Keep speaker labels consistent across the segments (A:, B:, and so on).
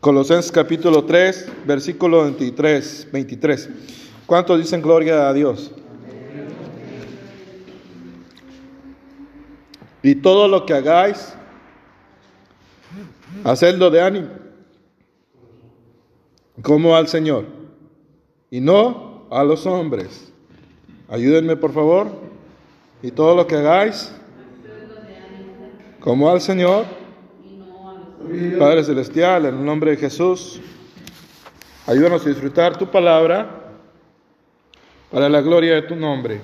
A: Colosenses capítulo 3, versículo 23, 23. ¿Cuántos dicen gloria a Dios? Y todo lo que hagáis, hacedlo de ánimo, como al Señor, y no a los hombres. Ayúdenme, por favor. Y todo lo que hagáis, como al Señor, Padre Celestial, en el nombre de Jesús, ayúdanos a disfrutar tu palabra para la gloria de tu nombre.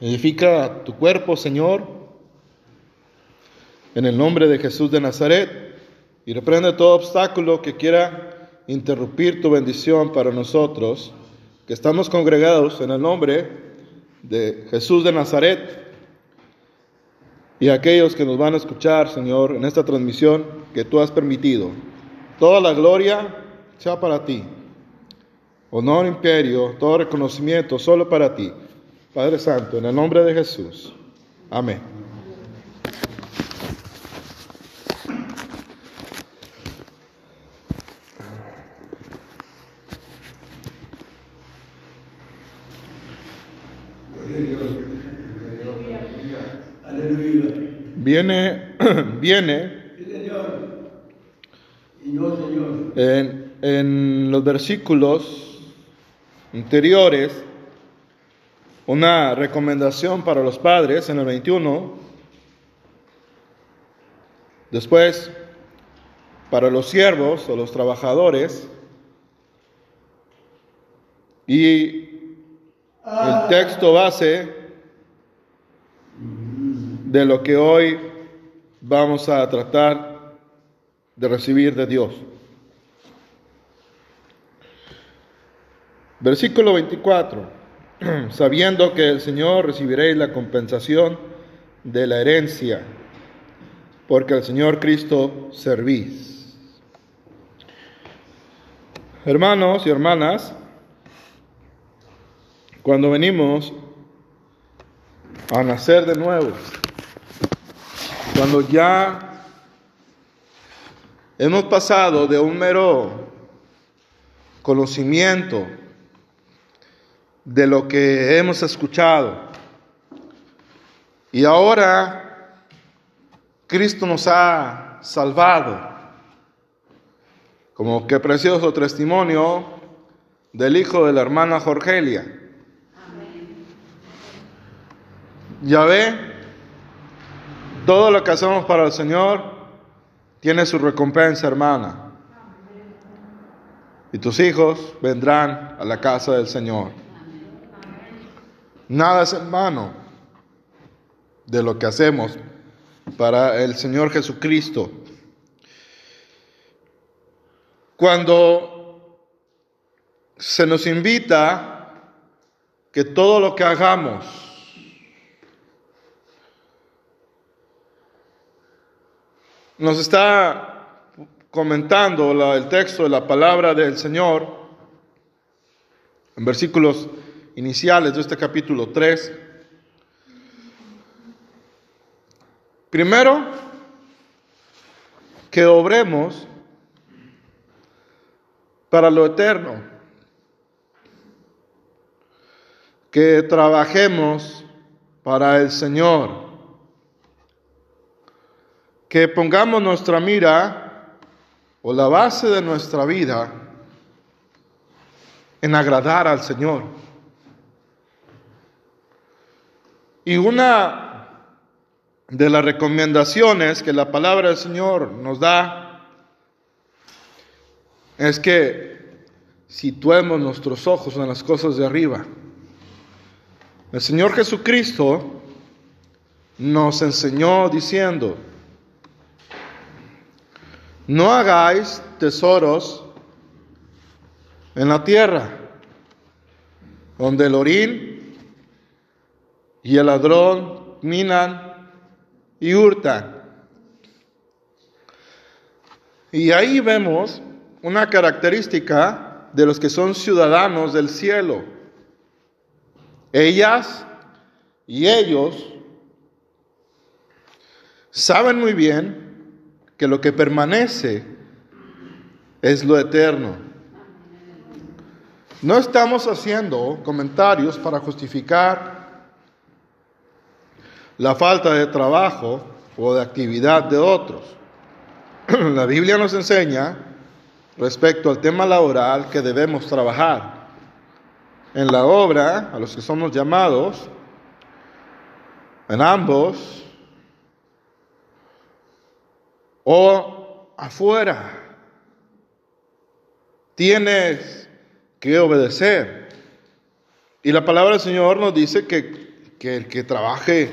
A: Edifica tu cuerpo, Señor, en el nombre de Jesús de Nazaret, y reprende todo obstáculo que quiera interrumpir tu bendición para nosotros, que estamos congregados en el nombre de Jesús de Nazaret y aquellos que nos van a escuchar, Señor, en esta transmisión que tú has permitido. Toda la gloria sea para ti. Honor, imperio, todo reconocimiento solo para ti. Padre Santo, en el nombre de Jesús. Amén. Viene, viene en, en los versículos anteriores una recomendación para los padres en el 21, después para los siervos o los trabajadores, y el texto base de lo que hoy vamos a tratar de recibir de Dios. Versículo 24. Sabiendo que el Señor recibiréis la compensación de la herencia, porque al Señor Cristo servís. Hermanos y hermanas, cuando venimos a nacer de nuevo, cuando ya hemos pasado de un mero conocimiento de lo que hemos escuchado y ahora Cristo nos ha salvado. Como que precioso testimonio del hijo de la hermana Jorgelia. Ya ve, todo lo que hacemos para el Señor tiene su recompensa, hermana. Y tus hijos vendrán a la casa del Señor. Nada es en vano de lo que hacemos para el Señor Jesucristo. Cuando se nos invita que todo lo que hagamos Nos está comentando el texto de la palabra del Señor en versículos iniciales de este capítulo 3. Primero, que obremos para lo eterno, que trabajemos para el Señor que pongamos nuestra mira o la base de nuestra vida en agradar al Señor. Y una de las recomendaciones que la palabra del Señor nos da es que situemos nuestros ojos en las cosas de arriba. El Señor Jesucristo nos enseñó diciendo, no hagáis tesoros en la tierra, donde el orín y el ladrón minan y hurtan. Y ahí vemos una característica de los que son ciudadanos del cielo. Ellas y ellos saben muy bien que lo que permanece es lo eterno. No estamos haciendo comentarios para justificar la falta de trabajo o de actividad de otros. La Biblia nos enseña respecto al tema laboral que debemos trabajar. En la obra, a los que somos llamados, en ambos, o afuera, tienes que obedecer. Y la palabra del Señor nos dice que, que el que trabaje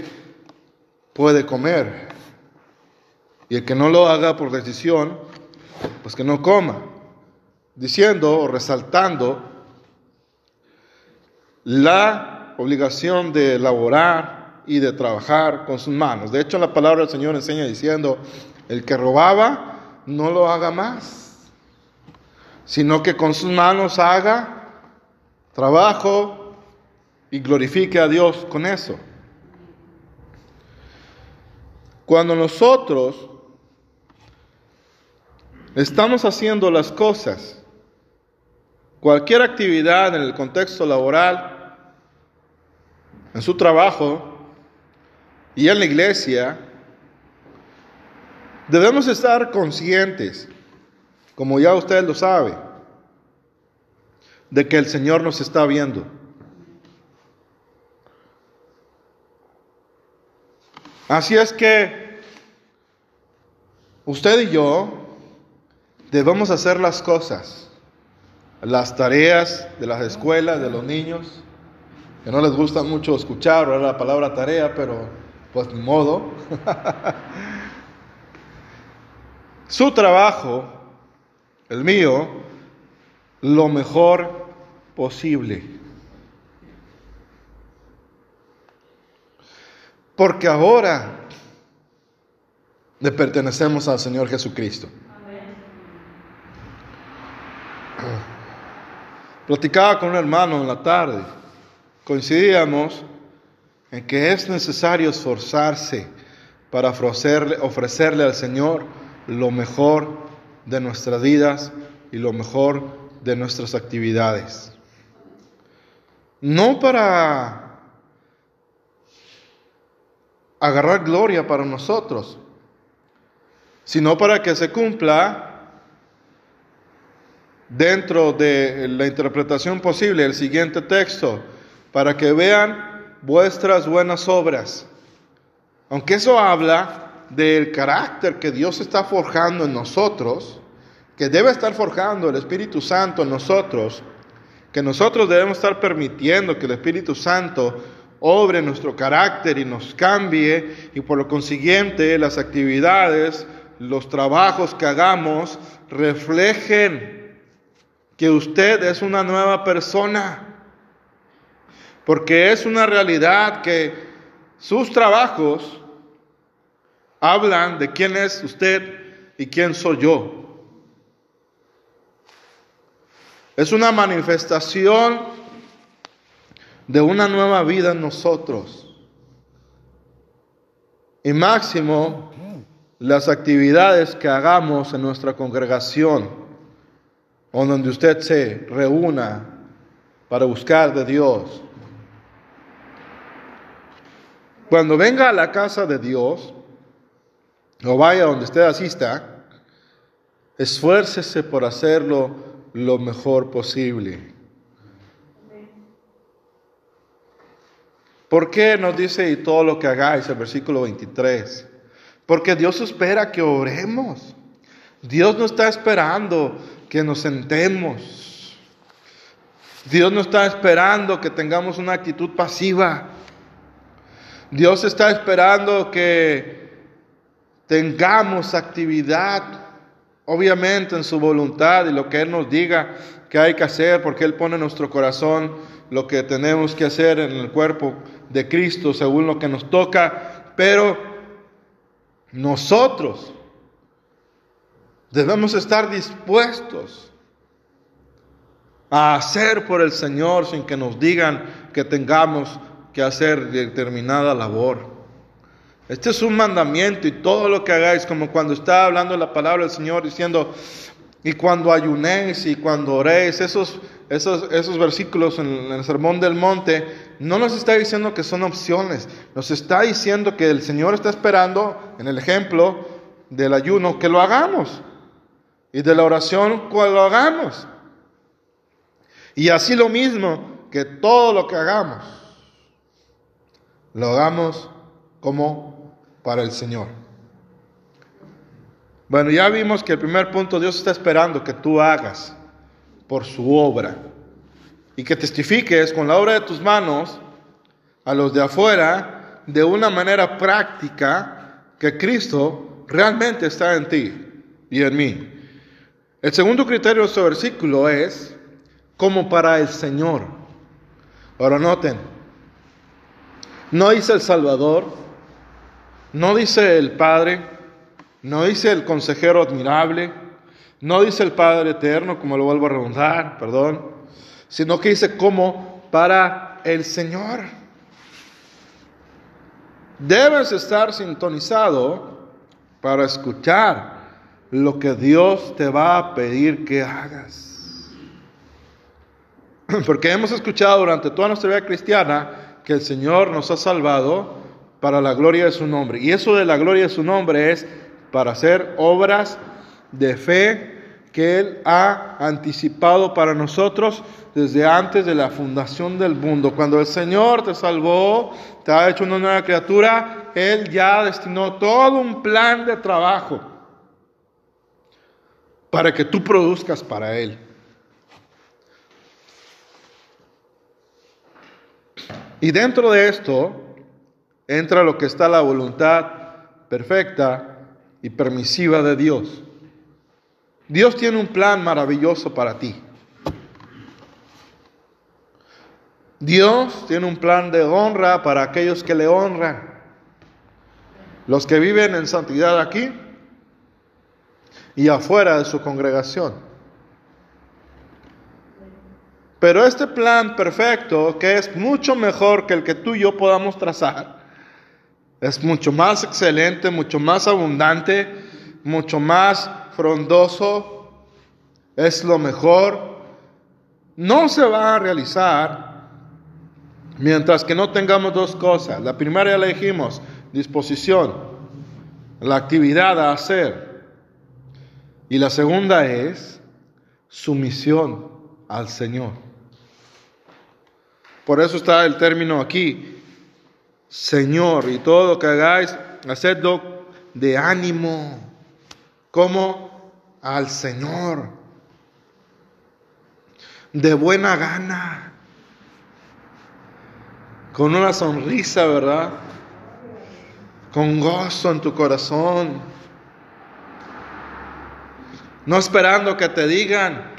A: puede comer. Y el que no lo haga por decisión, pues que no coma. Diciendo o resaltando la obligación de elaborar y de trabajar con sus manos. De hecho, la palabra del Señor enseña diciendo, el que robaba, no lo haga más, sino que con sus manos haga trabajo y glorifique a Dios con eso. Cuando nosotros estamos haciendo las cosas, cualquier actividad en el contexto laboral, en su trabajo y en la iglesia, debemos estar conscientes, como ya usted lo sabe, de que el Señor nos está viendo. Así es que usted y yo debemos hacer las cosas, las tareas de las escuelas, de los niños, que no les gusta mucho escuchar la palabra tarea, pero pues ni modo. Su trabajo, el mío, lo mejor posible. Porque ahora le pertenecemos al Señor Jesucristo. Platicaba con un hermano en la tarde. Coincidíamos en que es necesario esforzarse para ofrecerle, ofrecerle al Señor lo mejor de nuestras vidas y lo mejor de nuestras actividades. No para agarrar gloria para nosotros, sino para que se cumpla dentro de la interpretación posible el siguiente texto, para que vean vuestras buenas obras. Aunque eso habla del carácter que Dios está forjando en nosotros, que debe estar forjando el Espíritu Santo en nosotros, que nosotros debemos estar permitiendo que el Espíritu Santo obre nuestro carácter y nos cambie y por lo consiguiente las actividades, los trabajos que hagamos reflejen que usted es una nueva persona. Porque es una realidad que sus trabajos hablan de quién es usted y quién soy yo. Es una manifestación de una nueva vida en nosotros. Y máximo, las actividades que hagamos en nuestra congregación o donde usted se reúna para buscar de Dios. Cuando venga a la casa de Dios, o vaya donde usted asista, esfuércese por hacerlo lo mejor posible. ¿Por qué nos dice y todo lo que hagáis el versículo 23? Porque Dios espera que oremos. Dios no está esperando que nos sentemos. Dios no está esperando que tengamos una actitud pasiva. Dios está esperando que tengamos actividad, obviamente en su voluntad y lo que Él nos diga que hay que hacer, porque Él pone en nuestro corazón lo que tenemos que hacer en el cuerpo de Cristo según lo que nos toca, pero nosotros debemos estar dispuestos a hacer por el Señor sin que nos digan que tengamos que hacer determinada labor. Este es un mandamiento y todo lo que hagáis, como cuando está hablando la palabra del Señor diciendo, y cuando ayunéis y cuando oréis, esos, esos, esos versículos en, el Sermón del Monte, no nos está diciendo que son opciones, nos está diciendo que el Señor está esperando, en el ejemplo del ayuno, que lo hagamos. Y de la oración, que lo hagamos. Y así lo mismo, que todo lo que hagamos, lo hagamos como para el Señor. Bueno, ya vimos que el primer punto Dios está esperando que tú hagas por su obra y que testifiques con la obra de tus manos a los de afuera de una manera práctica que Cristo realmente está en ti y en mí. El segundo criterio de este versículo es como para el Señor. Ahora noten, no dice el Salvador, no dice el Padre, no dice el consejero admirable, no dice el Padre eterno, como lo vuelvo a redundar, perdón, sino que dice como para el Señor. Debes estar sintonizado para escuchar lo que Dios te va a pedir que hagas. Porque hemos escuchado durante toda nuestra vida cristiana que el Señor nos ha salvado para la gloria de su nombre. Y eso de la gloria de su nombre es para hacer obras de fe que Él ha anticipado para nosotros desde antes de la fundación del mundo. Cuando el Señor te salvó, te ha hecho una nueva criatura, Él ya destinó todo un plan de trabajo para que tú produzcas para Él. Y dentro de esto entra lo que está la voluntad perfecta y permisiva de Dios. Dios tiene un plan maravilloso para ti. Dios tiene un plan de honra para aquellos que le honran. Los que viven en santidad aquí y afuera de su congregación. Pero este plan perfecto, que es mucho mejor que el que tú y yo podamos trazar, es mucho más excelente, mucho más abundante, mucho más frondoso, es lo mejor, no se va a realizar mientras que no tengamos dos cosas. La primera ya la dijimos, disposición, la actividad a hacer. Y la segunda es sumisión al Señor. Por eso está el término aquí, Señor, y todo lo que hagáis, hacedlo de ánimo como al Señor, de buena gana, con una sonrisa, ¿verdad? Con gozo en tu corazón, no esperando que te digan,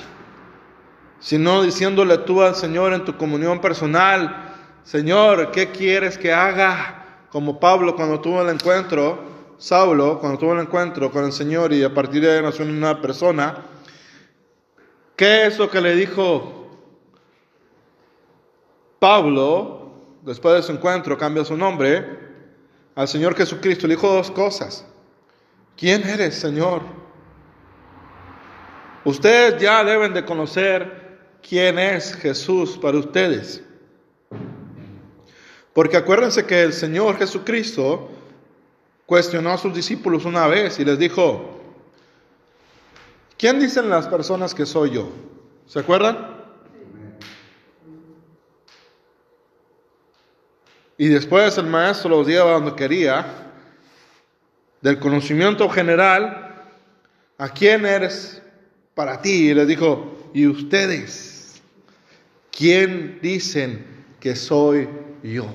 A: sino diciéndole tú al Señor en tu comunión personal, Señor, ¿qué quieres que haga? Como Pablo cuando tuvo el encuentro Saulo, cuando tuvo el encuentro con el Señor y a partir de ahí nació una persona, ¿qué es lo que le dijo Pablo después de su encuentro? Cambia su nombre al Señor Jesucristo. Le dijo dos cosas. ¿Quién eres, Señor? Ustedes ya deben de conocer quién es Jesús para ustedes. Porque acuérdense que el Señor Jesucristo cuestionó a sus discípulos una vez y les dijo, ¿quién dicen las personas que soy yo? ¿Se acuerdan? Y después el maestro los lleva donde quería, del conocimiento general, ¿a quién eres para ti? Y les dijo, ¿y ustedes? ¿Quién dicen que soy yo?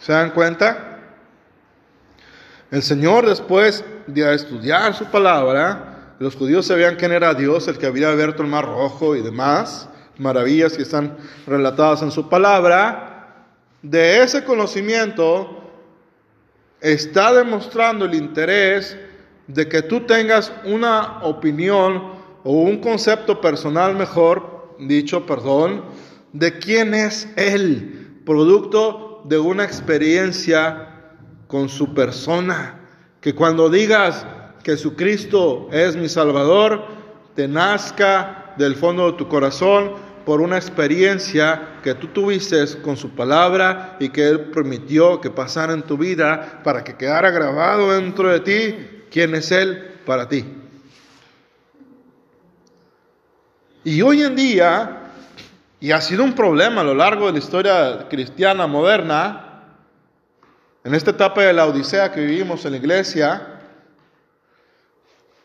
A: ¿Se dan cuenta? El Señor después de estudiar su palabra, los judíos sabían quién era Dios, el que había abierto el mar rojo y demás, maravillas que están relatadas en su palabra, de ese conocimiento está demostrando el interés de que tú tengas una opinión o un concepto personal mejor, dicho, perdón, de quién es Él, producto de una experiencia con su persona. Que cuando digas, Jesucristo es mi Salvador, te nazca del fondo de tu corazón por una experiencia que tú tuviste con su palabra y que Él permitió que pasara en tu vida para que quedara grabado dentro de ti quién es Él para ti. Y hoy en día, y ha sido un problema a lo largo de la historia cristiana moderna, en esta etapa de la Odisea que vivimos en la iglesia,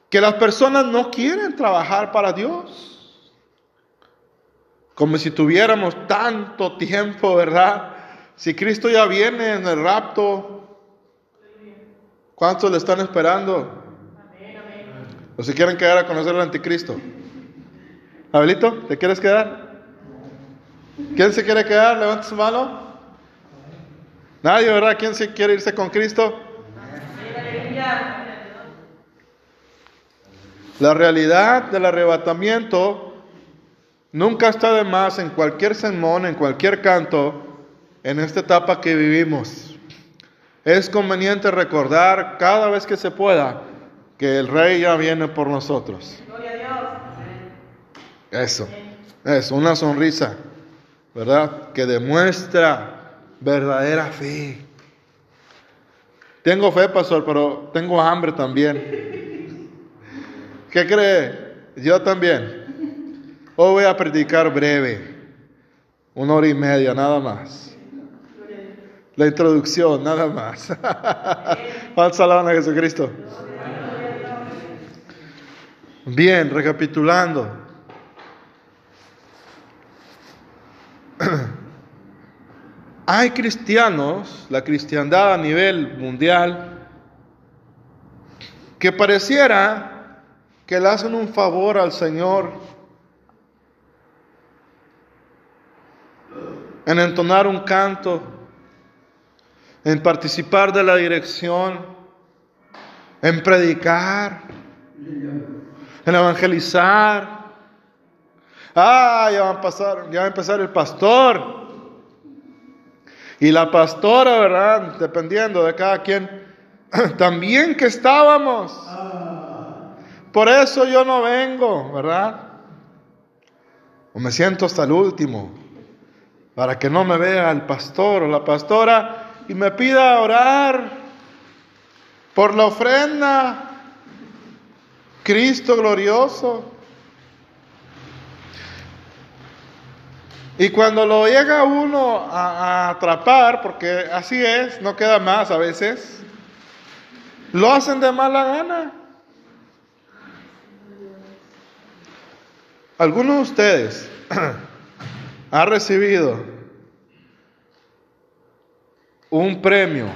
A: que las personas no quieren trabajar para Dios. Como si tuviéramos tanto tiempo, ¿verdad? Si Cristo ya viene en el rapto, ¿cuántos le están esperando? ¿O si quieren quedar a conocer al anticristo? Abelito, ¿te quieres quedar? ¿Quién se quiere quedar? Levanta su mano. Nadie, ¿verdad? ¿Quién se quiere irse con Cristo? La realidad del arrebatamiento nunca está de más en cualquier sermón, en cualquier canto, en esta etapa que vivimos. Es conveniente recordar cada vez que se pueda que el Rey ya viene por nosotros. Eso, es una sonrisa, ¿verdad? Que demuestra verdadera fe. Tengo fe, pastor, pero tengo hambre también. ¿Qué cree? Yo también. Hoy voy a predicar breve, una hora y media, nada más. La introducción, nada más. Vamos a Jesucristo. Bien, recapitulando. Hay cristianos, la cristiandad a nivel mundial, que pareciera que le hacen un favor al Señor en entonar un canto, en participar de la dirección, en predicar, en evangelizar, Ah, ya va a pasar, ya va a empezar el pastor. Y la pastora, ¿verdad? Dependiendo de cada quien. También que estábamos. Por eso yo no vengo, ¿verdad? O me siento hasta el último. Para que no me vea el pastor o la pastora y me pida orar por la ofrenda. Cristo glorioso. Y cuando lo llega uno a, atrapar, porque así es, no queda más a veces, lo hacen de mala gana. ¿Alguno de ustedes ha recibido un premio,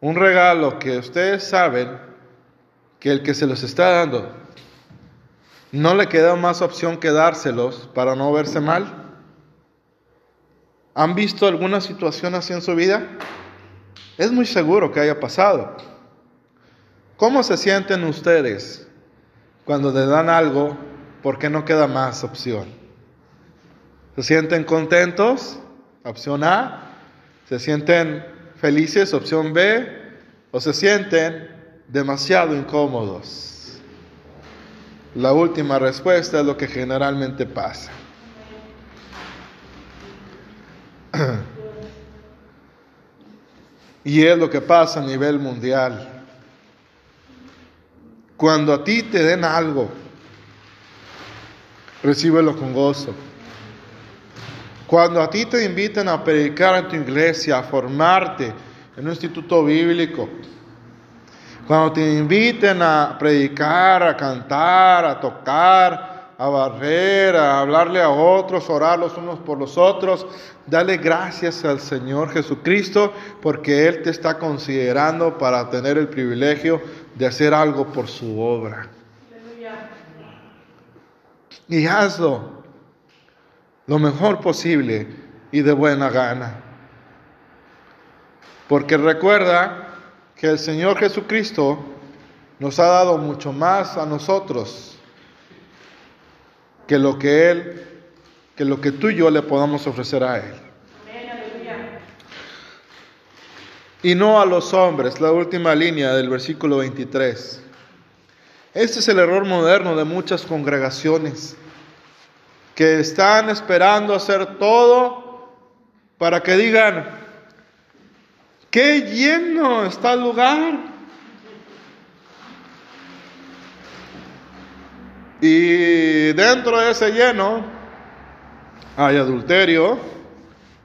A: un regalo que ustedes saben que el que se los está dando ¿No le queda más opción que dárselos para no verse mal? ¿Han visto alguna situación así en su vida? Es muy seguro que haya pasado. ¿Cómo se sienten ustedes cuando le dan algo porque no queda más opción? ¿Se sienten contentos? Opción A. ¿Se sienten felices? Opción B. ¿O se sienten demasiado incómodos? La última respuesta es lo que generalmente pasa. Y es lo que pasa a nivel mundial. Cuando a ti te den algo, recíbelo con gozo. Cuando a ti te inviten a predicar en tu iglesia, a formarte en un instituto bíblico, cuando te inviten a predicar, a cantar, a tocar, a barrer, a hablarle a otros, orar los unos por los otros, dale gracias al Señor Jesucristo porque Él te está considerando para tener el privilegio de hacer algo por su obra. Y hazlo lo mejor posible y de buena gana. Porque recuerda que el Señor Jesucristo nos ha dado mucho más a nosotros que lo que Él, que lo que tú y yo le podamos ofrecer a Él. y no a los hombres, la última línea del versículo 23. Este es el error moderno de muchas congregaciones que están esperando hacer todo para que digan, qué lleno está el lugar. Y dentro de ese lleno hay adulterio,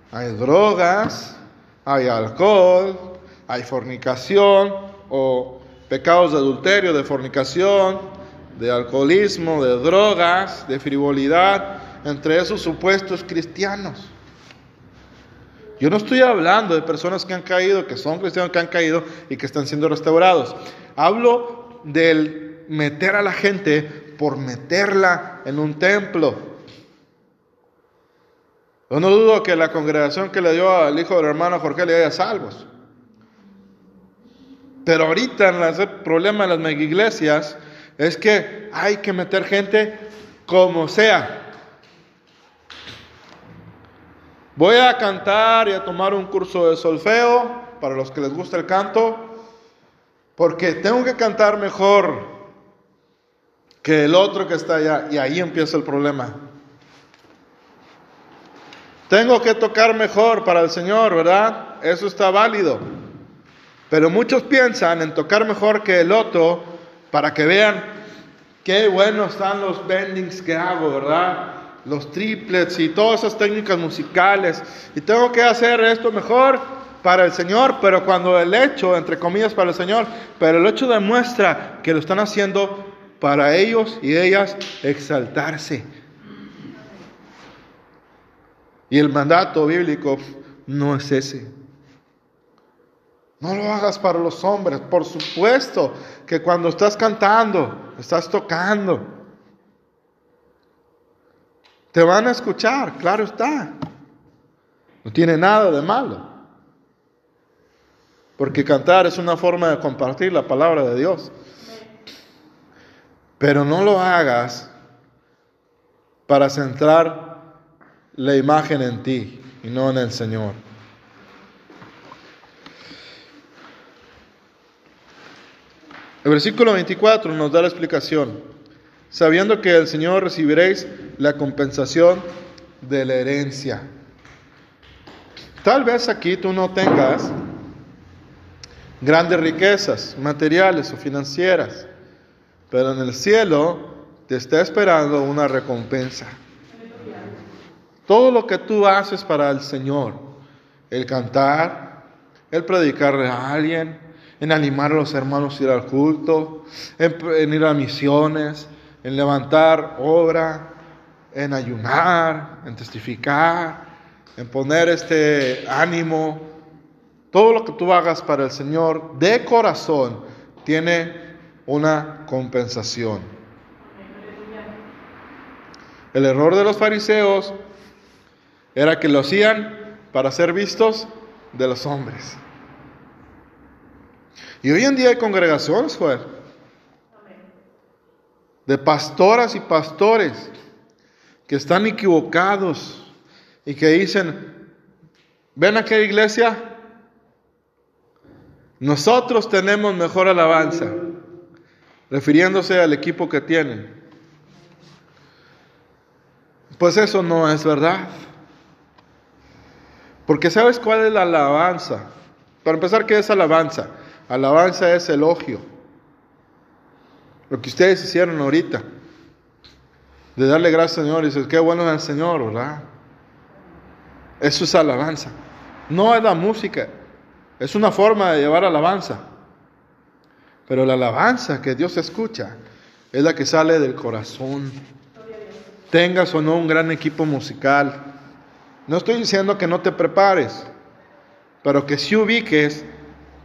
A: hay drogas, hay alcohol, hay fornicación o pecados de adulterio, de fornicación, de alcoholismo, de drogas, de frivolidad, entre esos supuestos cristianos. Yo no estoy hablando de personas que han caído, que son cristianos que han caído y que están siendo restaurados. Hablo del meter a la gente por meterla en un templo. Yo no dudo que la congregación que le dio al hijo del hermano Jorge le haya salvos. Pero ahorita el problema de las iglesias es que hay que meter gente como sea. Voy a cantar y a tomar un curso de solfeo para los que les gusta el canto, porque tengo que cantar mejor que el otro que está allá. Y ahí empieza el problema. Tengo que tocar mejor para el Señor, ¿verdad? Eso está válido. Pero muchos piensan en tocar mejor que el otro para que vean qué buenos están los bendings que hago, ¿verdad? Los triplets y todas esas técnicas musicales. Y tengo que hacer esto mejor para el Señor, pero cuando el hecho, entre comillas, para el Señor, pero el hecho demuestra que lo están haciendo para ellos y ellas exaltarse. Y el mandato bíblico no es ese. No lo hagas para los hombres. Por supuesto que cuando estás cantando, estás tocando, te van a escuchar, claro está. No tiene nada de malo. Porque cantar es una forma de compartir la palabra de Dios. Pero no lo hagas para centrar la imagen en ti y no en el Señor. El versículo 24 nos da la explicación. Sabiendo que del Señor recibiréis la compensación de la herencia. Tal vez aquí tú no tengas grandes riquezas materiales o financieras, pero en el cielo te está esperando una recompensa. Todo lo que tú haces para el Señor, el cantar, el predicarle a alguien, en animar a los hermanos a ir al culto, en, ir a misiones, en levantar obra, en ayunar, en testificar, en poner este ánimo. Todo lo que tú hagas para el Señor de corazón tiene una compensación. El error de los fariseos era que lo hacían para ser vistos de los hombres. Y hoy en día hay congregaciones, Joel, de pastoras y pastores que están equivocados y que dicen, ven a qué iglesia, nosotros tenemos mejor alabanza, refiriéndose al equipo que tienen. Pues eso no es verdad. Porque ¿sabes cuál es la alabanza? Para empezar, ¿qué es alabanza? Alabanza es elogio. Lo que ustedes hicieron ahorita. De darle gracias al Señor y decir, qué bueno es el Señor, ¿verdad? Eso es alabanza. No es la música. Es una forma de llevar alabanza. Pero la alabanza que Dios escucha es la que sale del corazón. Tengas o no un gran equipo musical. No estoy diciendo que no te prepares, pero que si ubiques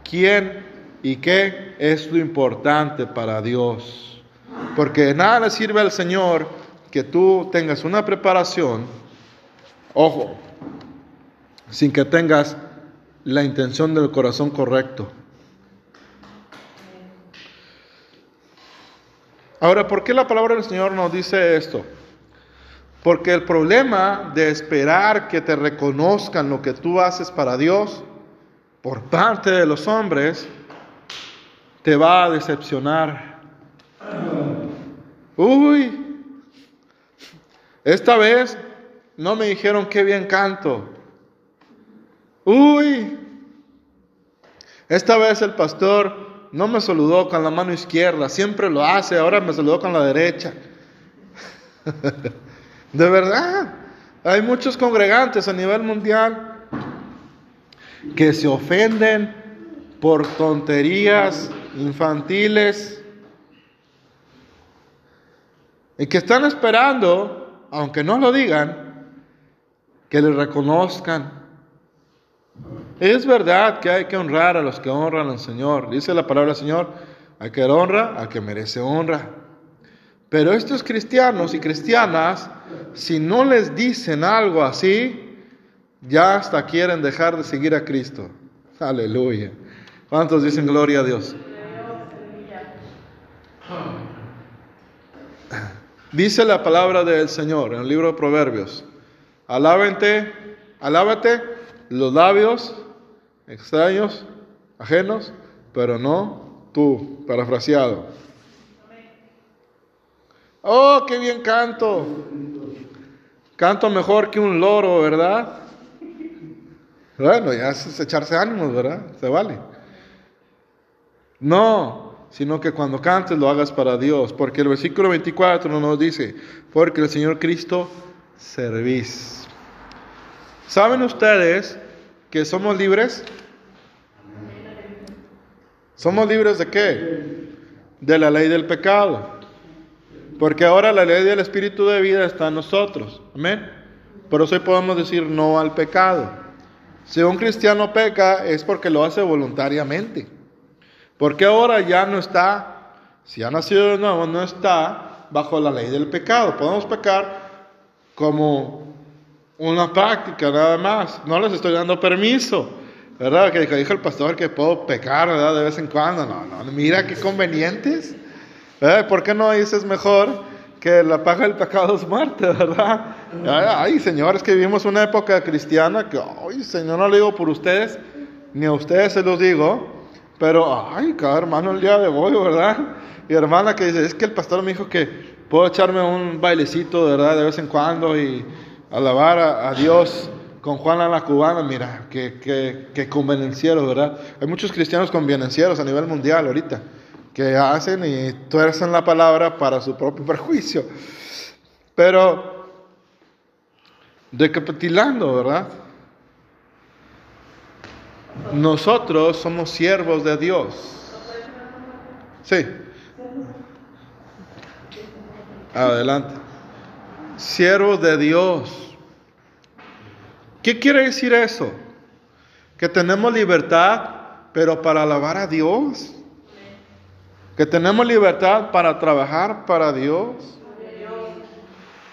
A: quién ¿Y qué es lo importante para Dios? Porque nada le sirve al Señor que tú tengas una preparación, ojo, sin que tengas la intención del corazón correcto. Ahora, ¿por qué la palabra del Señor nos dice esto? Porque el problema de esperar que te reconozcan lo que tú haces para Dios por parte de los hombres, te va a decepcionar. Uy, esta vez no me dijeron qué bien canto. Uy, esta vez el pastor no me saludó con la mano izquierda, siempre lo hace, ahora me saludó con la derecha. De verdad, hay muchos congregantes a nivel mundial que se ofenden por tonterías infantiles y que están esperando, aunque no lo digan, que les reconozcan. Es verdad que hay que honrar a los que honran al Señor. Dice la palabra del Señor, hay que honra a que merece honra. Pero estos cristianos y cristianas, si no les dicen algo así, ya hasta quieren dejar de seguir a Cristo. Aleluya. ¿Cuántos dicen gloria a Dios? Dice la palabra del Señor en el libro de Proverbios. Alábate, alábate los labios extraños, ajenos, pero no tú, parafraseado. Oh, qué bien canto. Canto mejor que un loro, ¿verdad? Bueno, ya es echarse ánimos, ¿verdad? Se vale. No, sino que cuando cantes lo hagas para Dios, porque el versículo 24 nos dice, porque el Señor Cristo servís. ¿Saben ustedes que somos libres? ¿Somos libres de qué? De la ley del pecado. Porque ahora la ley del Espíritu de vida está en nosotros. Amén. Por eso podemos decir no al pecado. Si un cristiano peca es porque lo hace voluntariamente. Porque ahora ya no está, si ha nacido de nuevo, no está bajo la ley del pecado. Podemos pecar como una práctica nada más. No les estoy dando permiso. ¿Verdad? Que dijo el pastor que puedo pecar, ¿verdad? De vez en cuando. No, no, mira qué convenientes. ¿Por qué no dices mejor que la paga del pecado es muerte, verdad? Ay, señores, que vivimos una época cristiana que, ay, Señor, no lo digo por ustedes, ni a ustedes se los digo, pero, ay, cada hermano el día de hoy, ¿verdad? Y hermana que dice, es que el pastor me dijo que puedo echarme un bailecito, ¿verdad? De vez en cuando y alabar a, Dios con Juana la cubana, mira, que, que, que convenencieros, ¿verdad? Hay muchos cristianos convenencieros a nivel mundial ahorita que hacen y tuercen la palabra para su propio perjuicio. Pero, recapitulando, ¿verdad? Nosotros somos siervos de Dios. Sí. Adelante. Siervos de Dios. ¿Qué quiere decir eso? Que tenemos libertad, pero para alabar a Dios que tenemos libertad para trabajar para Dios,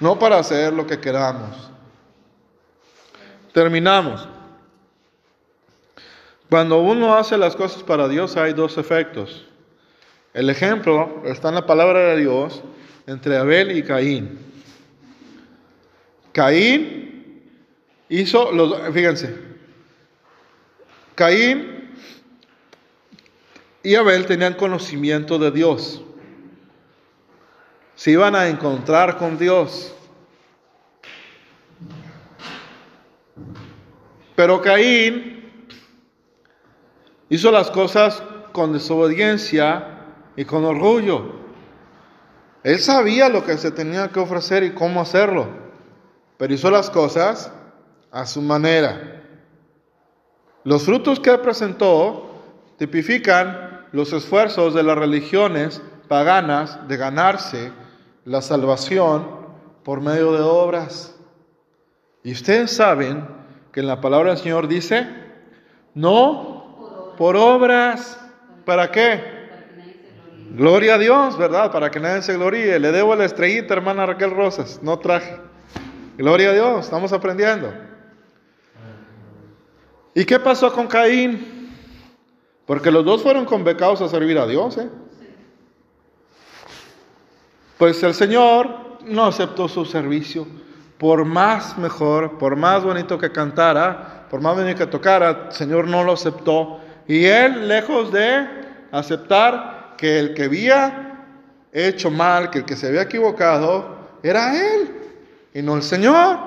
A: no para hacer lo que queramos. Terminamos. Cuando uno hace las cosas para Dios hay dos efectos. El ejemplo está en la palabra de Dios entre Abel y Caín. Caín hizo los, fíjense, Caín y Abel tenían conocimiento de Dios. Se iban a encontrar con Dios. Pero Caín hizo las cosas con desobediencia y con orgullo. Él sabía lo que se tenía que ofrecer y cómo hacerlo, pero hizo las cosas a su manera. Los frutos que presentó tipifican los esfuerzos de las religiones paganas de ganarse la salvación por medio de obras. Y ustedes saben que en la palabra del Señor dice, no por obras. ¿Para qué? Gloria a Dios, ¿verdad? Para que nadie se gloríe. Le debo la estrellita, hermana Raquel Rosas. No traje. Gloria a Dios, estamos aprendiendo. ¿Y qué pasó con Caín? Porque los dos fueron convocados a servir a Dios. ¿eh? Pues el Señor no aceptó su servicio. Por más mejor, por más bonito que cantara, por más venir que tocara, el Señor no lo aceptó. Y él, lejos de aceptar que el que había hecho mal, que el que se había equivocado, era él y no el Señor.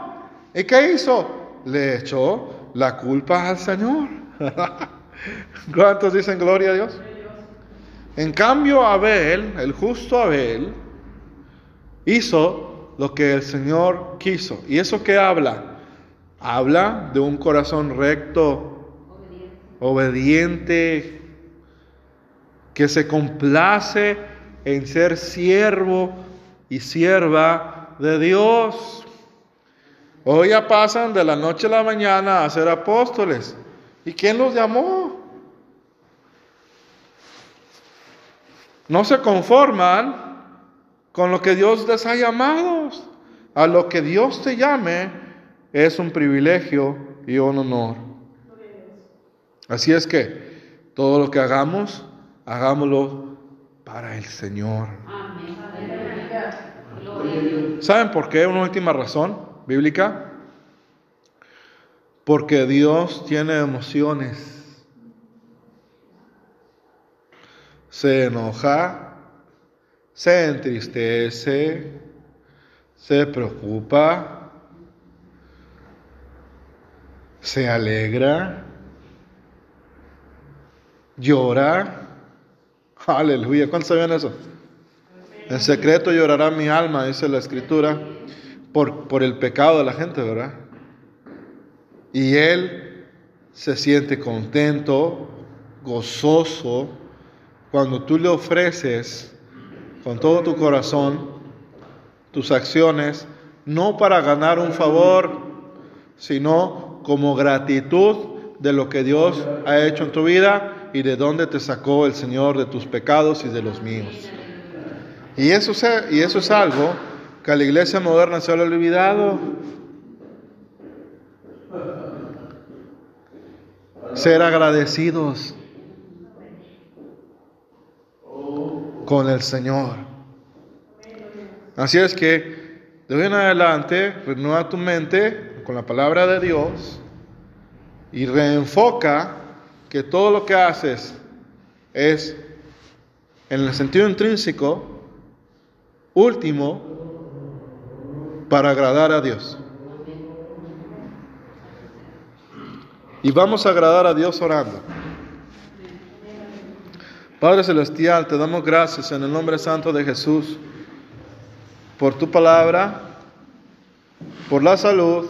A: ¿Y qué hizo? Le echó la culpa al Señor. ¿Cuántos dicen gloria a Dios? En cambio, Abel, el justo Abel, hizo lo que el Señor quiso. ¿Y eso qué habla? Habla de un corazón recto, obediente, que se complace en ser siervo y sierva de Dios. Hoy ya pasan de la noche a la mañana a ser apóstoles. ¿Y quién los llamó? No se conforman con lo que Dios les ha llamado. A lo que Dios te llame es un privilegio y un honor. Así es que todo lo que hagamos, hagámoslo para el Señor. ¿Saben por qué? Una última razón bíblica. Porque Dios tiene emociones. se enoja, se entristece, se preocupa, se alegra, llora. Aleluya. ¿Cuántos sabían eso? En secreto llorará mi alma, dice la escritura, por, por el pecado de la gente, ¿verdad? Y él se siente contento, gozoso, cuando tú le ofreces con todo tu corazón tus acciones, no para ganar un favor, sino como gratitud de lo que Dios ha hecho en tu vida y de dónde te sacó el Señor de tus pecados y de los míos. Y eso, y eso es algo que a la iglesia moderna se ha olvidado. Ser agradecidos. con el Señor. Así es que de hoy en adelante renueva tu mente con la palabra de Dios y reenfoca que todo lo que haces es en el sentido intrínseco último para agradar a Dios. Y vamos a agradar a Dios orando. Padre Celestial, te damos gracias en el nombre santo de Jesús por tu palabra, por la salud,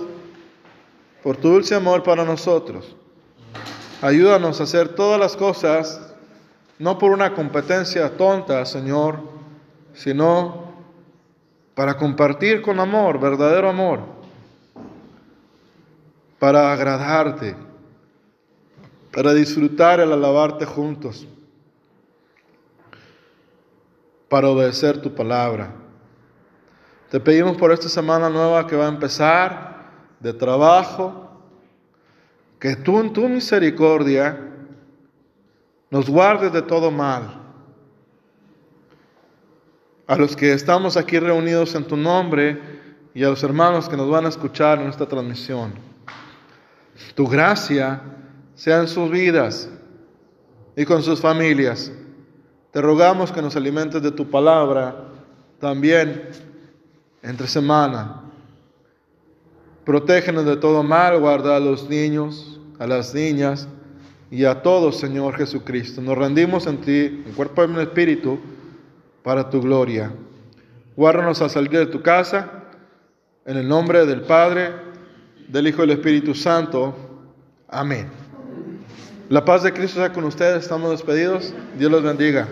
A: por tu dulce amor para nosotros. Ayúdanos a hacer todas las cosas, no por una competencia tonta, Señor, sino para compartir con amor, verdadero amor, para agradarte, para disfrutar el alabarte juntos para obedecer tu palabra. Te pedimos por esta semana nueva que va a empezar de trabajo, que tú en tu misericordia nos guardes de todo mal. A los que estamos aquí reunidos en tu nombre y a los hermanos que nos van a escuchar en esta transmisión. Tu gracia sea en sus vidas y con sus familias. Te rogamos que nos alimentes de tu palabra también entre semana. Protégenos de todo mal, guarda a los niños, a las niñas y a todos, Señor Jesucristo. Nos rendimos en ti, en cuerpo y en espíritu, para tu gloria. Guárdanos a salir de tu casa, en el nombre del Padre, del Hijo y del Espíritu Santo. Amén. La paz de Cristo sea con ustedes. Estamos despedidos. Dios los bendiga.